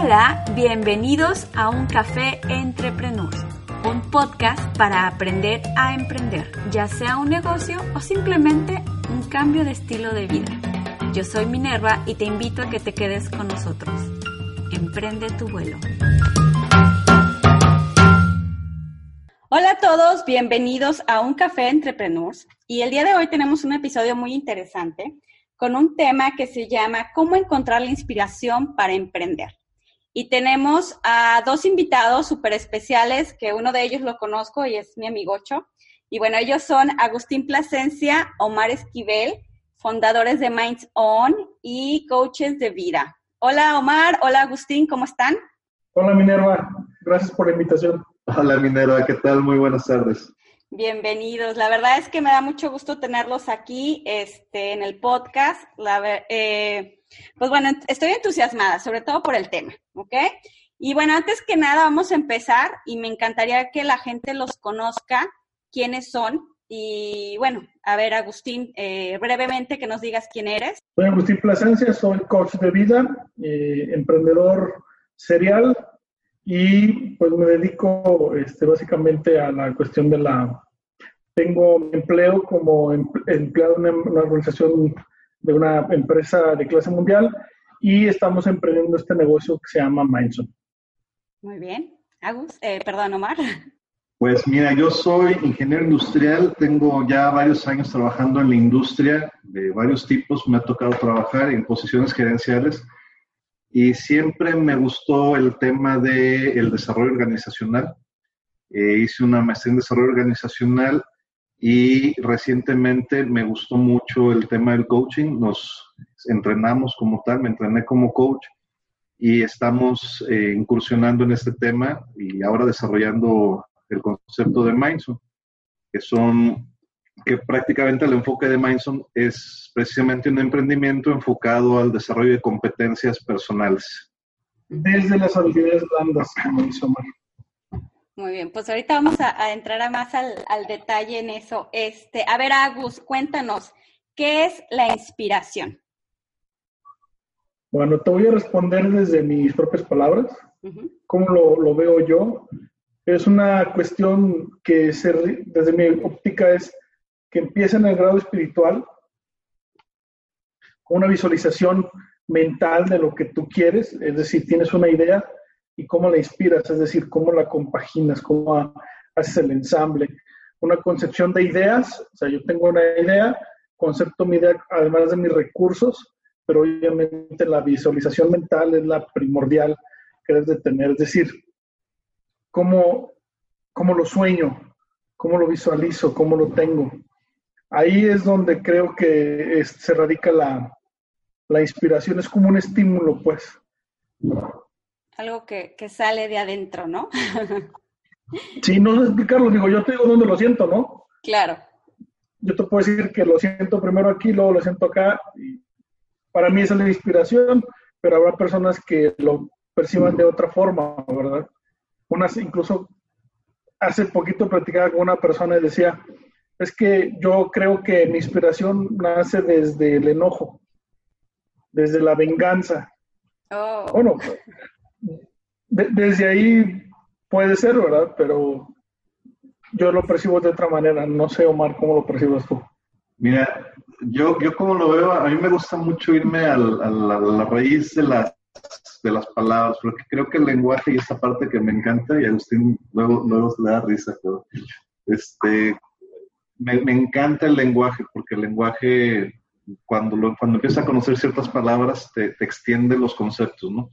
Hola, bienvenidos a Un Café Entrepreneurs, un podcast para aprender a emprender, ya sea un negocio o simplemente un cambio de estilo de vida. Yo soy Minerva y te invito a que te quedes con nosotros. Emprende tu vuelo. Hola a todos, bienvenidos a Un Café Entrepreneurs. Y el día de hoy tenemos un episodio muy interesante con un tema que se llama ¿Cómo encontrar la inspiración para emprender? Y tenemos a dos invitados súper especiales, que uno de ellos lo conozco y es mi amigocho. Y bueno, ellos son Agustín Plasencia, Omar Esquivel, fundadores de Minds On y coaches de vida. Hola Omar, hola Agustín, ¿cómo están? Hola Minerva, gracias por la invitación. Hola Minerva, ¿qué tal? Muy buenas tardes. Bienvenidos. La verdad es que me da mucho gusto tenerlos aquí este, en el podcast. La, eh, pues bueno, estoy entusiasmada, sobre todo por el tema, ¿ok? Y bueno, antes que nada vamos a empezar y me encantaría que la gente los conozca, quiénes son. Y bueno, a ver, Agustín, eh, brevemente que nos digas quién eres. Soy Agustín Plasencia, soy coach de vida, eh, emprendedor serial y pues me dedico este, básicamente a la cuestión de la... Tengo empleo como empleado en una organización de una empresa de clase mundial y estamos emprendiendo este negocio que se llama Mindson. Muy bien. Agus, eh, perdón, Omar. Pues mira, yo soy ingeniero industrial, tengo ya varios años trabajando en la industria de varios tipos, me ha tocado trabajar en posiciones gerenciales y siempre me gustó el tema del el desarrollo organizacional. Eh, hice una maestría en desarrollo organizacional y recientemente me gustó mucho el tema del coaching. Nos entrenamos como tal, me entrené como coach y estamos eh, incursionando en este tema y ahora desarrollando el concepto de Mindson, que son que prácticamente el enfoque de Mindson es precisamente un emprendimiento enfocado al desarrollo de competencias personales. Desde las habilidades blandas, como dice Omar. Muy bien, pues ahorita vamos a, entrar a más al, detalle en eso. Este, a ver, Agus, cuéntanos, ¿qué es la inspiración? Bueno, te voy a responder desde mis propias palabras, cómo lo, veo yo. Es una cuestión que desde mi óptica es que empieza en el grado espiritual, con una visualización mental de lo que tú quieres, es decir, tienes una idea, y cómo la inspiras, es decir, cómo la compaginas, cómo haces el ensamble. Una concepción de ideas, o sea, yo tengo una idea, concepto mi idea además de mis recursos, pero obviamente la visualización mental es la primordial que debes de tener, es decir, cómo, cómo lo sueño, cómo lo visualizo, cómo lo tengo. Ahí es donde creo que se radica la, la inspiración, es como un estímulo, pues algo que, sale de adentro, ¿no? sí, no sé explicarlo, digo, yo te digo dónde lo siento, ¿no? Claro. Yo te puedo decir que lo siento primero aquí, luego lo siento acá. Y para mí esa es la inspiración, pero habrá personas que lo perciban de otra forma, ¿verdad? Unas incluso hace poquito platicaba con una persona y decía, es que yo creo que mi inspiración nace desde el enojo, desde la venganza. Oh. Bueno, desde ahí puede ser, ¿verdad? Pero yo lo percibo de otra manera. No sé, Omar, cómo lo percibes tú. Mira, yo, yo como lo veo, a mí me gusta mucho irme a la raíz de las, de las palabras, porque creo que el lenguaje y esta parte que me encanta, y Agustín luego, luego le da risa, pero este, me, me, encanta el lenguaje, porque el lenguaje, cuando, lo, cuando empieza a conocer ciertas palabras, te, te extiende los conceptos, ¿no?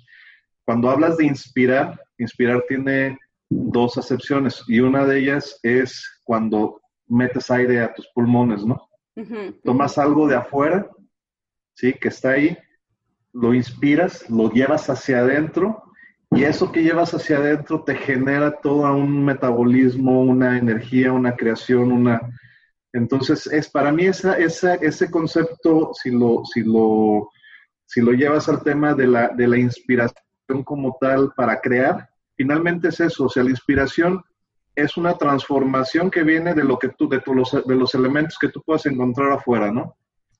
Cuando hablas de inspirar, inspirar tiene dos acepciones y una de ellas es cuando metes aire a tus pulmones, ¿no? Tomas algo de afuera, ¿sí? Que está ahí, lo inspiras, lo llevas hacia adentro y eso que llevas hacia adentro te genera todo un metabolismo, una energía, una creación, una... Entonces, es para mí esa, esa, ese concepto, si lo, si, lo, si lo llevas al tema de la, de la inspiración como tal para crear, finalmente es eso, o sea, la inspiración es una transformación que viene de lo que tú, de, los, de los elementos que tú puedas encontrar afuera, ¿no?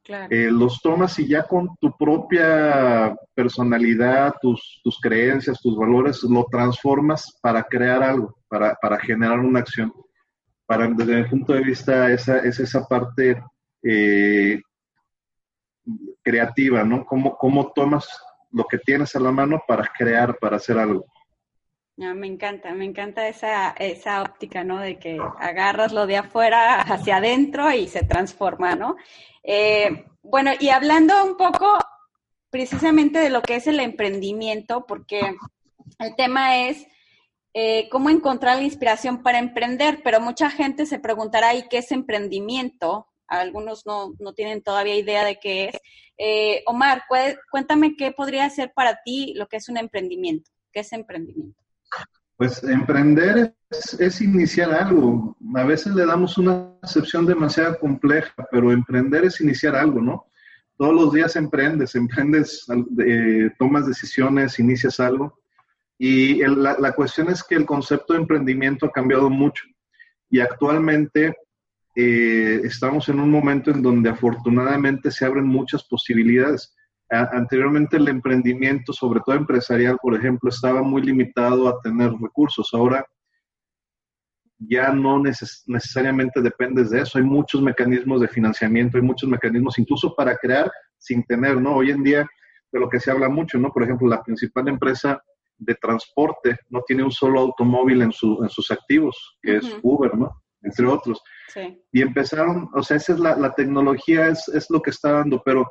Eh, los tomas y ya con tu propia personalidad, tus, tus creencias, tus valores, lo transformas para crear algo, para, para generar una acción. Para, desde mi punto de vista, esa, es esa parte eh, creativa, ¿no? Cómo, cómo tomas lo que tienes a la mano para crear, para hacer algo. Ah, me encanta, me encanta esa, esa óptica, ¿no? De que agarras lo de afuera hacia adentro y se transforma, ¿no? Eh, bueno, y hablando un poco precisamente de lo que es el emprendimiento, porque el tema es eh, cómo encontrar la inspiración para emprender, pero mucha gente se preguntará, ¿y qué es emprendimiento? Algunos no, no tienen todavía idea de qué es. Eh, Omar, cuéntame qué podría ser para ti lo que es un emprendimiento. ¿Qué es emprendimiento? Pues emprender es, iniciar algo. A veces le damos una acepción demasiado compleja, pero emprender es iniciar algo, ¿no? Todos los días emprendes, emprendes, eh, tomas decisiones, inicias algo. Y la, cuestión es que el concepto de emprendimiento ha cambiado mucho. Y actualmente eh, estamos en un momento en donde afortunadamente se abren muchas posibilidades anteriormente el emprendimiento, sobre todo empresarial, por ejemplo, estaba muy limitado a tener recursos. Ahora ya no necesariamente dependes de eso. Hay muchos mecanismos de financiamiento, hay muchos mecanismos incluso para crear sin tener, ¿no? Hoy en día de lo que se habla mucho, ¿no? Por ejemplo, la principal empresa de transporte no tiene un solo automóvil en, sus activos, que es Uber, ¿no? Entre otros. Y empezaron, o sea, esa es la, la tecnología, es, es lo que está dando, pero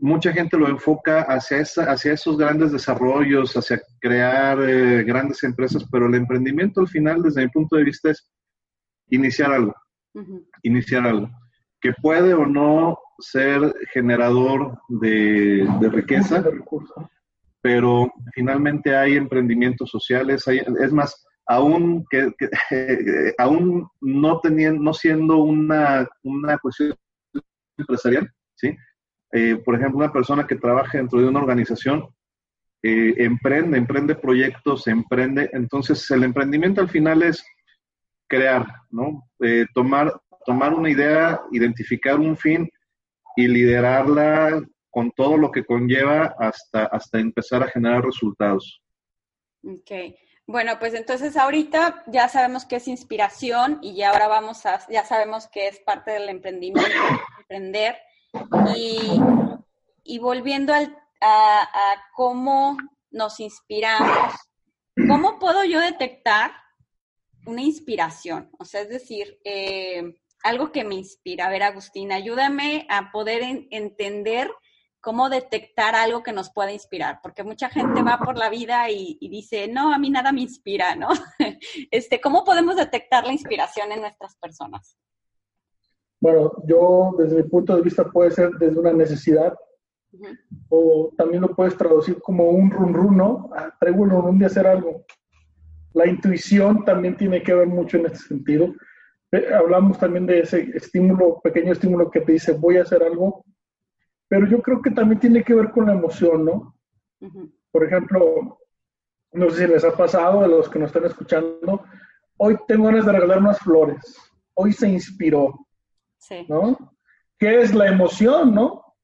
mucha gente lo enfoca hacia, esa, hacia esos grandes desarrollos, hacia crear eh, grandes empresas, pero el emprendimiento al final, desde mi punto de vista, es iniciar algo, iniciar algo, que puede o no ser generador de, riqueza, pero finalmente hay emprendimientos sociales, es más, aún que, aún no teniendo, no siendo una, una cuestión empresarial, ¿sí? Eh, por ejemplo, una persona que trabaja dentro de una organización eh, emprende, emprende proyectos, emprende. Entonces, el emprendimiento al final es crear, ¿no? Eh, tomar, tomar una idea, identificar un fin y liderarla con todo lo que conlleva hasta, hasta empezar a generar resultados. Ok. Bueno, pues entonces ahorita ya sabemos qué es inspiración y ya ahora vamos a, ya sabemos que es parte del emprendimiento, emprender. Y, volviendo a, cómo nos inspiramos, ¿cómo puedo yo detectar una inspiración? O sea, es decir, eh, algo que me inspira. A ver, Agustín, ayúdame a poder entender cómo detectar algo que nos pueda inspirar, porque mucha gente va por la vida y, y, dice, no, a mí nada me inspira, ¿no? Este, ¿Cómo podemos detectar la inspiración en nuestras personas? Bueno, yo desde mi punto de vista puede ser desde una necesidad o también lo puedes traducir como un run run, ¿no? Ah, traigo el run de hacer algo. La intuición también tiene que ver mucho en este sentido. Eh, hablamos también de ese estímulo, pequeño estímulo que te dice voy a hacer algo, pero yo creo que también tiene que ver con la emoción, ¿no? Por ejemplo, no sé si les ha pasado a los que nos están escuchando, hoy tengo ganas de regalar unas flores, hoy se inspiró, ¿No? ¿Qué es la emoción, no?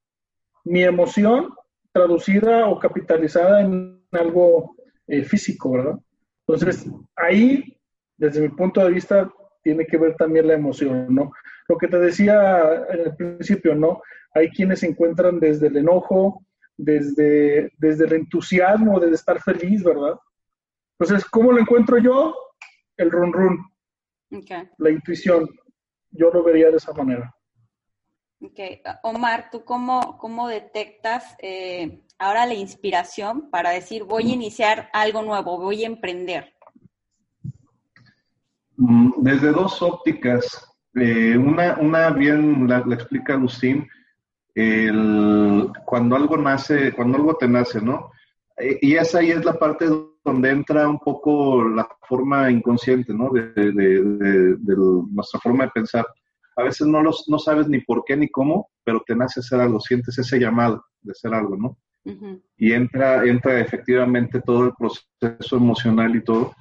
Mi emoción traducida o capitalizada en algo eh, físico, ¿verdad? Entonces, ahí, desde mi punto de vista, tiene que ver también la emoción, ¿no? Lo que te decía en el principio, ¿no? Hay quienes se encuentran desde el enojo, desde, desde el entusiasmo, desde estar feliz, ¿verdad? Entonces, ¿cómo lo encuentro yo? El run run. La intuición yo lo vería de esa manera. Ok, Omar, ¿tú cómo, cómo detectas eh, ahora la inspiración para decir voy a iniciar algo nuevo, voy a emprender? Desde dos ópticas. Eh, una, una bien la, explica Agustín, el, cuando algo nace, cuando algo te nace, ¿no? Eh, y esa ahí es la parte donde entra un poco la forma inconsciente, ¿no? De, de, nuestra forma de pensar. A veces no, los, no sabes ni por qué ni cómo, pero te nace hacer algo, sientes ese llamado de hacer algo, ¿no? Y entra, entra efectivamente todo el proceso emocional y todo.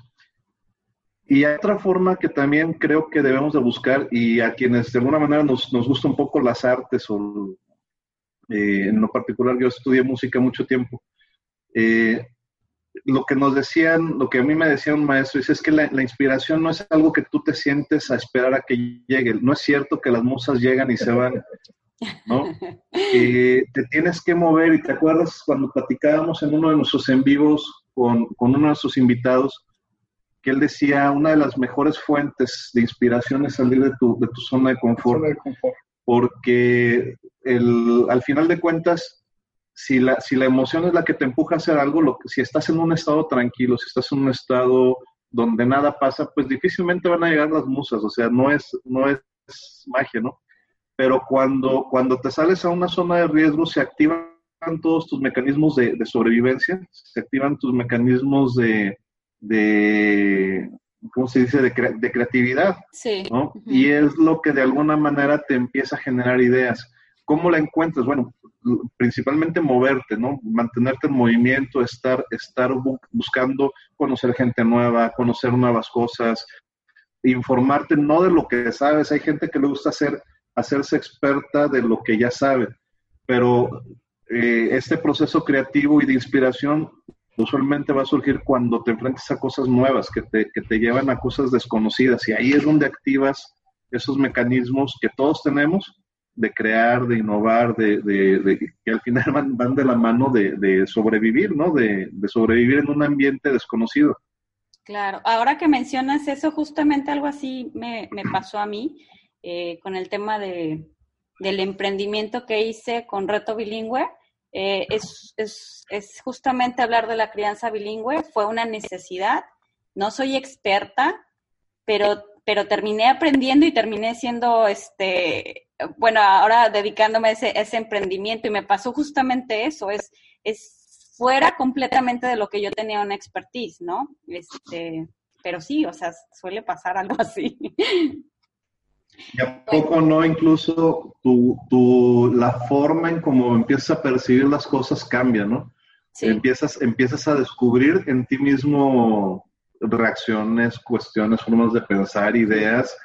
Y hay otra forma que también creo que debemos de buscar y a quienes de alguna manera nos, nos gusta un poco las artes o eh, en lo particular yo estudié música mucho tiempo. Eh, lo que nos decían, lo que a mí me decía un maestro, es, es que la, inspiración no es algo que tú te sientes a esperar a que llegue. No es cierto que las musas llegan y se van, ¿no? Eh, te tienes que mover y te acuerdas cuando platicábamos en uno de nuestros en vivos con, con uno de nuestros invitados, que él decía, una de las mejores fuentes de inspiración es salir de tu, de tu zona de confort. Porque el, al final de cuentas, si la, si la emoción es la que te empuja a hacer algo, lo si estás en un estado tranquilo, si estás en un estado donde nada pasa, pues difícilmente van a llegar las musas, o sea, no es, no es magia, ¿no? Pero cuando, cuando te sales a una zona de riesgo, se activan todos tus mecanismos de, de sobrevivencia, se activan tus mecanismos de, de, ¿cómo se dice?, de, de creatividad. Sí. ¿no? Y es lo que de alguna manera te empieza a generar ideas. ¿Cómo la encuentras? Bueno, principalmente moverte, ¿no? Mantenerte en movimiento, estar, estar buscando conocer gente nueva, conocer nuevas cosas, informarte no de lo que sabes. Hay gente que le gusta hacer, hacerse experta de lo que ya sabe, pero eh, este proceso creativo y de inspiración usualmente va a surgir cuando te enfrentes a cosas nuevas que te, que te llevan a cosas desconocidas y ahí es donde activas esos mecanismos que todos tenemos de crear, de innovar, de, de, que al final van, van de la mano de, sobrevivir, ¿no? De, sobrevivir en un ambiente desconocido. Claro, ahora que mencionas eso, justamente algo así me, me pasó a mí eh, con el tema de, del emprendimiento que hice con Reto Bilingüe. Eh, es, es, es, justamente hablar de la crianza bilingüe. Fue una necesidad. No soy experta, pero, pero terminé aprendiendo y terminé siendo, este, bueno, ahora dedicándome a ese, ese emprendimiento y me pasó justamente eso. Es, es fuera completamente de lo que yo tenía una expertise, ¿no? Este, pero sí, o sea, suele pasar algo así. ¿Y a poco no incluso tu, tu, la forma en cómo empiezas a percibir las cosas cambia, ¿no? Empiezas, empiezas a descubrir en ti mismo reacciones, cuestiones, formas de pensar, ideas,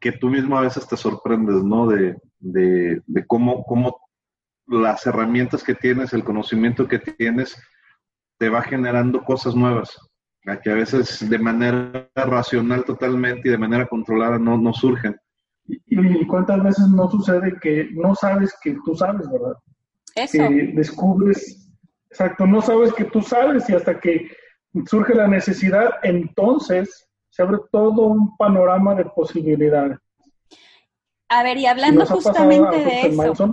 que tú mismo a veces te sorprendes, ¿no? De, de, de cómo, cómo las herramientas que tienes, el conocimiento que tienes, te va generando cosas nuevas, que a veces de manera racional totalmente y de manera controlada no, no surgen. Y, cuántas veces no sucede que no sabes que tú sabes, ¿verdad? Eso. Que descubres, exacto, no sabes que tú sabes y hasta que surge la necesidad, entonces se abre todo un panorama de posibilidades. A ver, y hablando justamente de eso.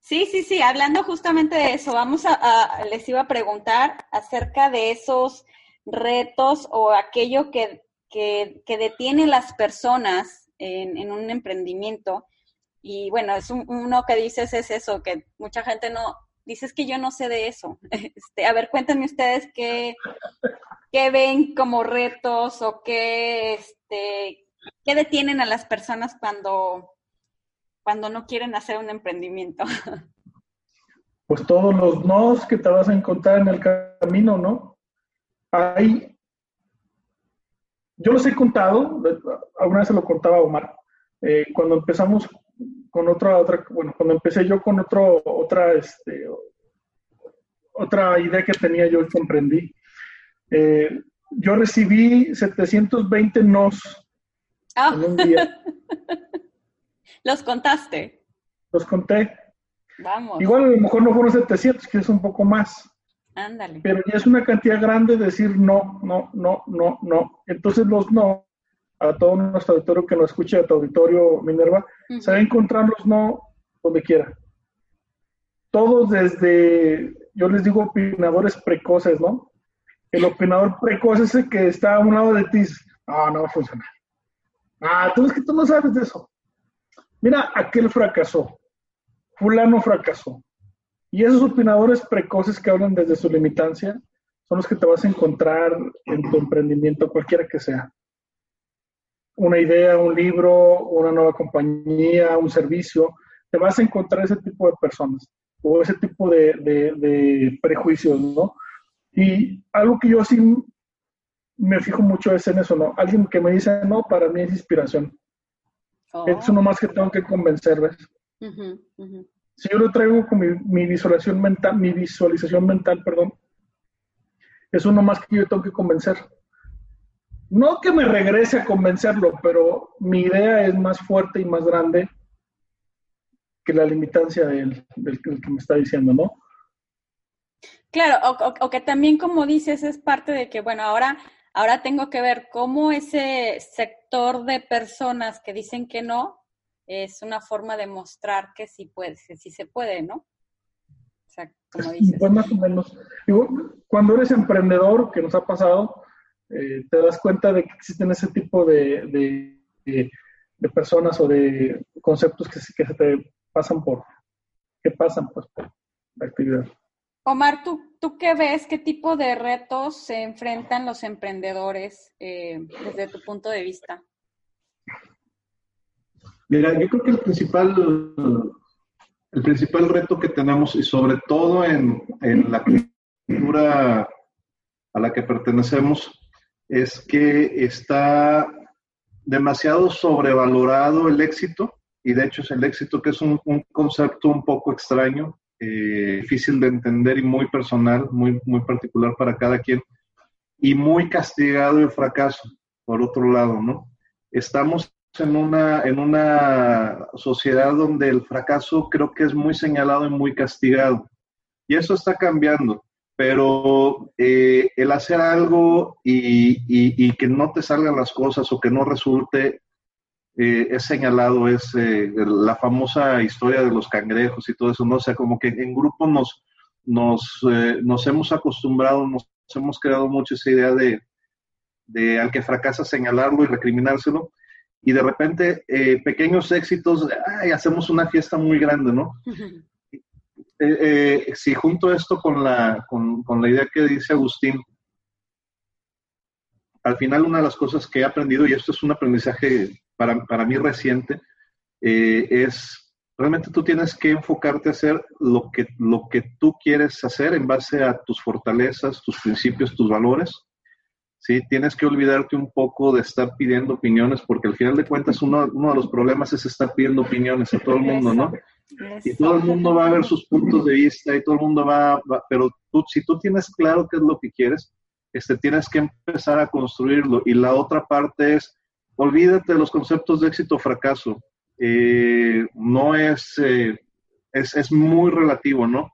Sí, sí, sí, hablando justamente de eso, vamos a, les iba a preguntar acerca de esos retos o aquello que, que, que detiene las personas en, un emprendimiento. Y bueno, es uno que dices es eso, que mucha gente no, dices que yo no sé de eso. Este, a ver, cuéntenme ustedes qué, qué ven como retos o qué, este, qué detienen a las personas cuando, cuando no quieren hacer un emprendimiento. Pues todos los nos que te vas a encontrar en el camino, ¿no? Hay yo los he contado, alguna vez se lo contaba Omar, eh, cuando empezamos con otra, otra, bueno, cuando empecé yo con otro, otra, este, otra idea que tenía yo y comprendí. Eh, yo recibí 720 nos ah. en un día. ¿Los contaste? Los conté. Vamos. Igual a lo mejor no fueron 700, que es un poco más. Ándale. Pero ya es una cantidad grande decir no, no, no, no, no. Entonces los no, a todo nuestro auditorio que nos escuche, a tu auditorio Minerva, se va a encontrar los no donde quiera. Todos desde, yo les digo opinadores precoces, ¿no? El opinador precoz es el que está a un lado de ti, no, no va a funcionar. Ah, tú es que tú no sabes de eso. Mira, aquel fracasó. Fulano fracasó. Y esos opinadores precoces que hablan desde su limitancia son los que te vas a encontrar en tu emprendimiento, cualquiera que sea. Una idea, un libro, una nueva compañía, un servicio, te vas a encontrar ese tipo de personas o ese tipo de, prejuicios, ¿no? Y algo que yo sí me fijo mucho es en eso, ¿no? Alguien que me dice, no, para mí es inspiración. Oh. Es uno más que tengo que convencer, ¿ves? Si yo lo traigo con mi, mi, visualización mental, mi visualización mental, perdón, es uno más que yo tengo que convencer. No que me regrese a convencerlo, pero mi idea es más fuerte y más grande que la limitancia del, del, que me está diciendo, ¿no? Claro, o, que también, como dices, es parte de que, bueno, ahora, ahora tengo que ver cómo ese sector de personas que dicen que no es una forma de mostrar que sí puede, que sí se puede, ¿no? Pues más o menos. cuando eres emprendedor, que nos ha pasado, eh, te das cuenta de que existen ese tipo de, de, personas o de conceptos que, que, se te pasan por, que pasan pues por la actividad. Omar, ¿tú, ¿tú qué ves? ¿Qué tipo de retos se enfrentan los emprendedores eh, desde tu punto de vista? Mira, yo creo que el principal el principal reto que tenemos, y sobre todo en, en la cultura a la que pertenecemos, es que está demasiado sobrevalorado el éxito, y de hecho es el éxito que es un, concepto un poco extraño, eh, difícil de entender y muy personal, muy, muy particular para cada quien, y muy castigado el fracaso, por otro lado, ¿no? Estamos en una, en una sociedad donde el fracaso creo que es muy señalado y muy castigado. Y eso está cambiando, pero eh, el hacer algo y, y, que no te salgan las cosas o que no resulte eh, es señalado, es eh, la famosa historia de los cangrejos y todo eso, ¿no? O sea, como que en grupo nos, nos, nos hemos acostumbrado, nos hemos creado mucho esa idea de, de al que fracasa señalarlo y recriminárselo y de repente eh, pequeños éxitos, ay, hacemos una fiesta muy grande, ¿no? Eh, eh, si junto esto con la, con, la idea que dice Agustín, al final una de las cosas que he aprendido, y esto es un aprendizaje para, para mí reciente, es realmente tú tienes que enfocarte a hacer lo que, lo que tú quieres hacer en base a tus fortalezas, tus principios, tus valores, ¿sí? Tienes que olvidarte un poco de estar pidiendo opiniones, porque al final de cuentas uno, uno de los problemas es estar pidiendo opiniones a todo el mundo, ¿no? Y todo el mundo va a ver sus puntos de vista y todo el mundo va, pero tú, si tú tienes claro qué es lo que quieres, este, tienes que empezar a construirlo. Y la otra parte es, olvídate de los conceptos de éxito o fracaso. Eh, no es, eh, es, es muy relativo, ¿no?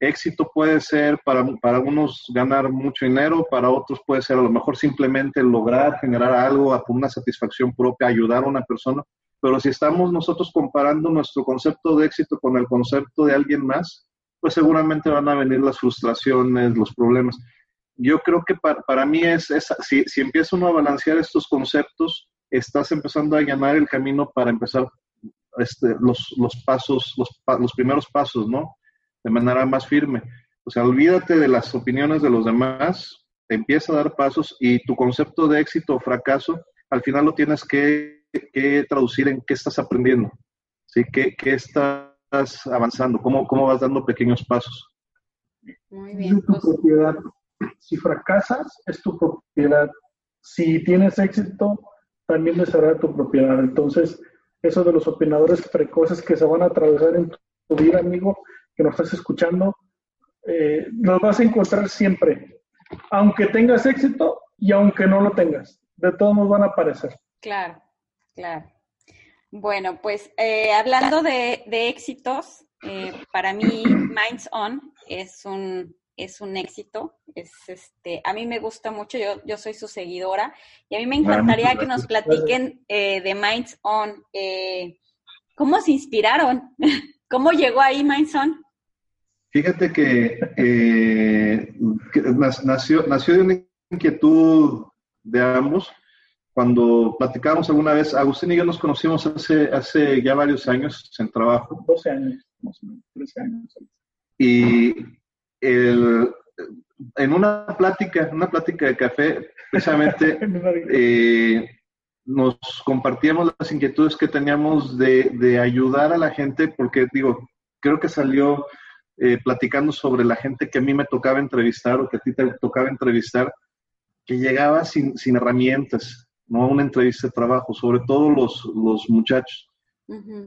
Éxito puede ser para, para unos ganar mucho dinero, para otros puede ser a lo mejor simplemente lograr generar algo, una satisfacción propia, ayudar a una persona. Pero si estamos nosotros comparando nuestro concepto de éxito con el concepto de alguien más, pues seguramente van a venir las frustraciones, los problemas. Yo creo que para, para mí es, si, si empieza uno a balancear estos conceptos, estás empezando a llenar el camino para empezar este, los, los pasos, los, los primeros pasos, ¿no? De manera más firme. O sea, olvídate de las opiniones de los demás, empieza a dar pasos y tu concepto de éxito o fracaso, al final lo tienes que, traducir en qué estás aprendiendo, ¿sí? ¿Qué, qué estás avanzando? ¿Cómo, ¿Cómo vas dando pequeños pasos? Muy bien. tu pues propiedad. Si fracasas, es tu propiedad. Si tienes éxito, también será tu propiedad. Entonces, eso de los opinadores precoces que se van a atravesar en tu vida, amigo, que nos estás escuchando, eh, los vas a encontrar siempre, aunque tengas éxito y aunque no lo tengas, de todos modos van a aparecer. Claro, claro. Bueno, pues eh, hablando de, éxitos, eh, para mí Minds On es un, es un éxito. Es este, a mí me gusta mucho, yo, yo soy su seguidora y a mí me encantaría que nos platiquen de Minds On. ¿Cómo se inspiraron? ¿Cómo llegó ahí Minds On? Fíjate que, nació, nació de una inquietud de ambos. cuando platicábamos alguna vez, Agustín y yo nos conocimos hace, hace ya varios años en trabajo. 12 años, más o menos, 13 años. Y el, en una plática, una plática de café, precisamente eh, nos compartíamos las inquietudes que teníamos de, de, ayudar a la gente, porque digo, creo que salió eh, platicando sobre la gente que a mí me tocaba entrevistar o que a ti te tocaba entrevistar, que llegaba sin, sin herramientas, no a una entrevista de trabajo, sobre todo los, los muchachos.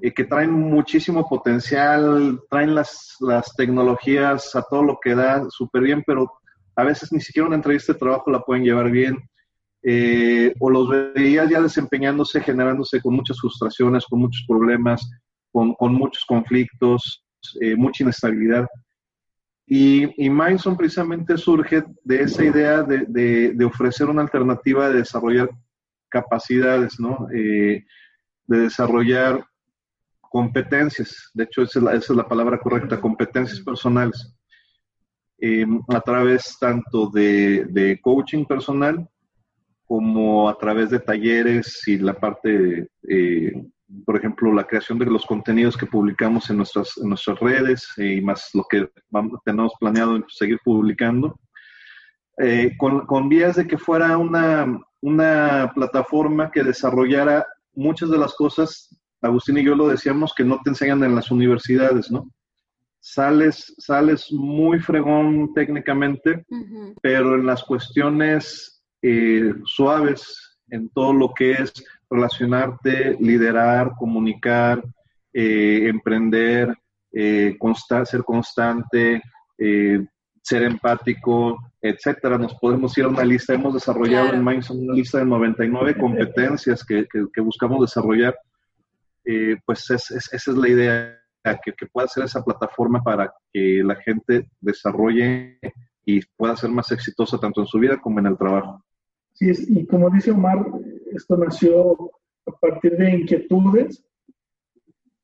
Eh, que traen muchísimo potencial, traen las, las tecnologías a todo lo que da súper bien, pero a veces ni siquiera una entrevista de trabajo la pueden llevar bien. Eh, o los veías ya desempeñándose, generándose con muchas frustraciones, con muchos problemas, con, con muchos conflictos, eh, mucha inestabilidad. Y, y Mindson precisamente surge de esa idea de, de, de, ofrecer una alternativa de desarrollar capacidades, ¿no? Eh, de desarrollar competencias, de hecho esa es la, palabra correcta, competencias personales. Eh, a través tanto de, de, coaching personal como a través de talleres y la parte, eh, por ejemplo, la creación de los contenidos que publicamos en nuestras, en nuestras redes y más lo que vamos, tenemos planeado seguir publicando, eh, con, con, vías de que fuera una, una plataforma que desarrollara muchas de las cosas, Agustín y yo lo decíamos, que no te enseñan en las universidades, ¿no? sales, sales muy fregón técnicamente, uh -huh. pero en las cuestiones eh, suaves, en todo lo que es relacionarte, liderar, comunicar, eh, emprender, eh, consta ser constante, eh, ser empático, etcétera. Nos podemos ir a una lista, hemos desarrollado claro. en Mindson una lista de 99 competencias que, que, que buscamos desarrollar. Eh, pues es, es, esa es la idea que, que, pueda ser esa plataforma para que la gente desarrolle y pueda ser más exitosa tanto en su vida como en el trabajo. Sí, es, y como dice Omar, esto nació a partir de inquietudes,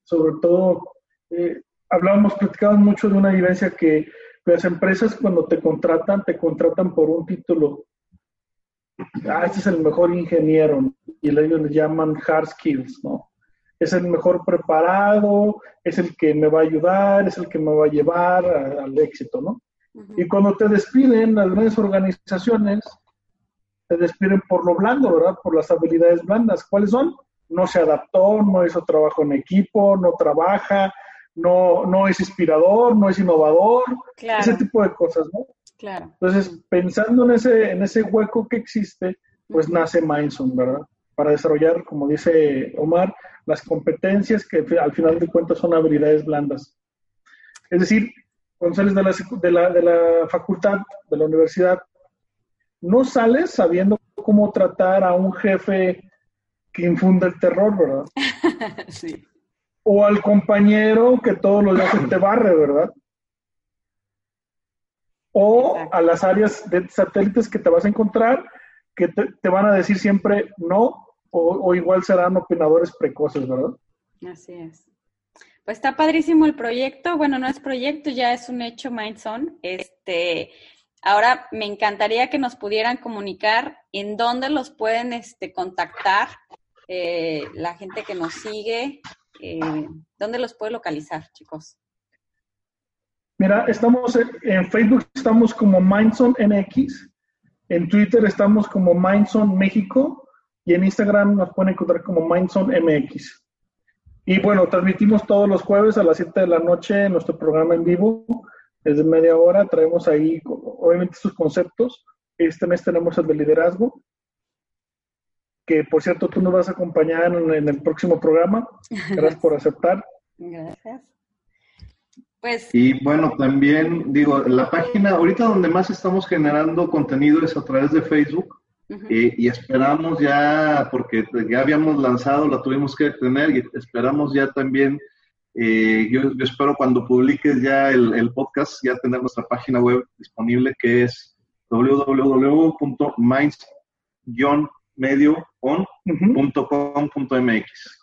sobre todo, eh, hablábamos, platicábamos mucho de una vivencia que las empresas cuando te contratan, te contratan por un título. Ah, este es el mejor ingeniero, y ellos le llaman hard skills, ¿no? es el mejor preparado, es el que me va a ayudar, es el que me va a llevar a, al éxito, ¿no? Uh -huh. Y cuando te despiden, las grandes organizaciones te despiden por lo blando, ¿verdad? Por las habilidades blandas. ¿Cuáles son? No se adaptó, no hizo trabajo en equipo, no trabaja, no, no es inspirador, no es innovador, claro. ese tipo de cosas, ¿no? Claro. Entonces, pensando en ese, en ese hueco que existe, pues uh -huh. nace Mindson, ¿verdad? Para desarrollar, como dice Omar, las competencias que al final de cuentas son habilidades blandas. Es decir, cuando sales de la, de la, de la facultad, de la universidad, no sales sabiendo cómo tratar a un jefe que infunde el terror, ¿verdad? sí. O al compañero que todos los días te barre, ¿verdad? O Exacto. a las áreas de satélites que te vas a encontrar que te, te van a decir siempre no o, o, igual serán opinadores precoces, ¿verdad? Así es. Pues está padrísimo el proyecto. Bueno, no es proyecto, ya es un hecho Mindson. Este, ahora me encantaría que nos pudieran comunicar en dónde los pueden este, contactar eh, la gente que nos sigue, eh, dónde los puede localizar, chicos. Mira, estamos en Facebook, estamos como Mindson MX, en Twitter estamos como Mindson México y en Instagram nos pueden encontrar como Mindson MX. Y bueno, transmitimos todos los jueves a las 7 de la noche nuestro programa en vivo, desde media hora, traemos ahí obviamente sus conceptos. Este mes tenemos el de liderazgo, que por cierto tú nos vas a acompañar en, en el próximo programa. Gracias por aceptar. Gracias. Pues, y bueno, también digo, la página, ahorita donde más estamos generando contenido es a través de Facebook. Uh -huh. eh, y esperamos ya, porque ya habíamos lanzado, la tuvimos que detener y esperamos ya también, eh, yo, yo, espero cuando publiques ya el, el, podcast, ya tener nuestra página web disponible que es www.minds-medioon.com.mx.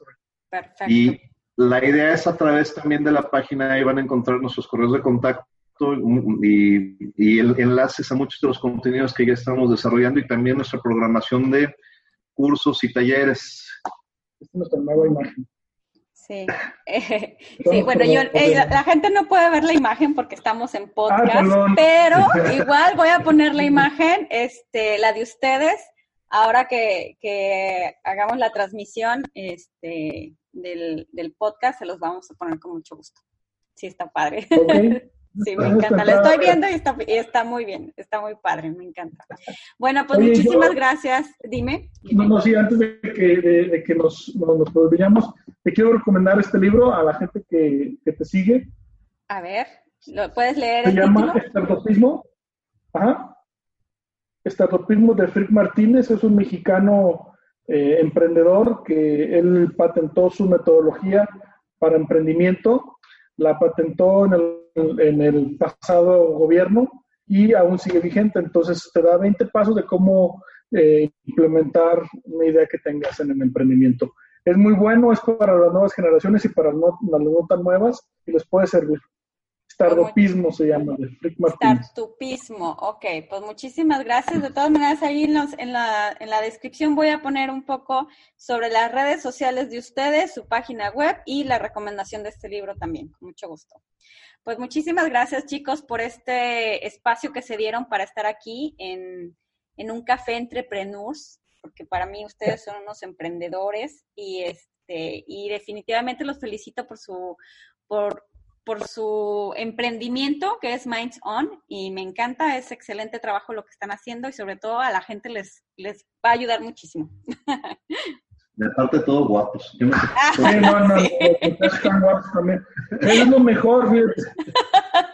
Perfecto. Y la idea es a través también de la página, ahí van a encontrar nuestros correos de contacto y, y el, enlaces a muchos de los contenidos que ya estamos desarrollando y también nuestra programación de cursos y talleres. Esta es nuestra nueva imagen. Sí, sí bueno, yo, eh, la, gente no puede ver la imagen porque estamos en ah, podcast, pero igual voy a poner la imagen, este, la de ustedes, ahora que, que hagamos la transmisión este, del, del, podcast, se los vamos a poner con mucho gusto. Sí, está padre. Sí, me encanta. La estoy viendo y está, está, muy bien, está muy padre, me encanta. Bueno, pues muchísimas gracias. Dime. No, no, sí, antes de que, de, que nos, nos, nos te quiero recomendar este libro a la gente que, que te sigue. A ver, ¿lo puedes leer? Se llama Startupismo. Ajá. Startupismo de Frick Martínez, es un mexicano eh, emprendedor que él patentó su metodología para emprendimiento, la patentó en el, en el pasado gobierno y aún sigue vigente. Entonces te da 20 pasos de cómo eh, implementar una idea que tengas en el emprendimiento es muy bueno, es para las nuevas generaciones y para las no, tan nuevas y les puede servir. Startupismo se llama, de Frick Startupismo, ok, pues muchísimas gracias. De todas maneras, ahí en, en, la, en la descripción voy a poner un poco sobre las redes sociales de ustedes, su página web y la recomendación de este libro también, con mucho gusto. Pues muchísimas gracias chicos por este espacio que se dieron para estar aquí en, en un café entrepreneurs porque para mí ustedes son unos emprendedores y este y definitivamente los felicito por su por por su emprendimiento que es Minds On y me encanta, es excelente trabajo lo que están haciendo y sobre todo a la gente les, les va a ayudar muchísimo. De aparte todo guapos. Yo no, guapos también. Es lo mejor,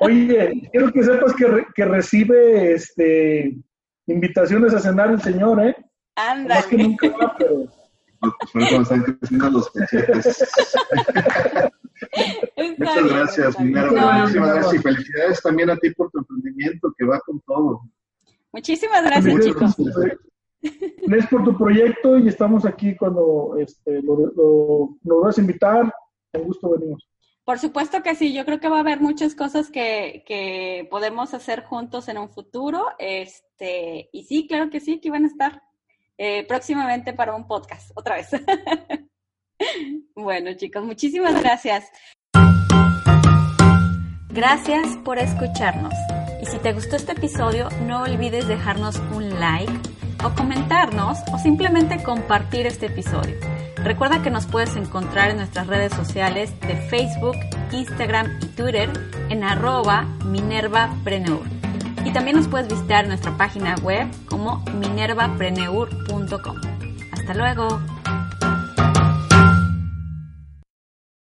Oye, quiero que sepas que, que recibe este invitaciones a cenar el señor, ¿eh? Ándale. que nunca va, pero... los Muchas gracias, Muchísimas gracias y felicidades también a ti por tu emprendimiento que va con todo. Muchísimas gracias, chicos. Gracias por tu proyecto y estamos aquí cuando este, lo, lo, vas a invitar. Con gusto venimos. Por supuesto que sí, yo creo que va a haber muchas cosas que, que podemos hacer juntos en un futuro. Este, y sí, claro que sí, que van a estar. Eh, próximamente para un podcast, otra vez. bueno, chicos, muchísimas gracias. Gracias por escucharnos. Y si te gustó este episodio, no olvides dejarnos un like o comentarnos o simplemente compartir este episodio. Recuerda que nos puedes encontrar en nuestras redes sociales de Facebook, Instagram y Twitter en arroba minervapreneur. Y también nos puedes visitar en nuestra página web como minervapreneur.com. Hasta luego.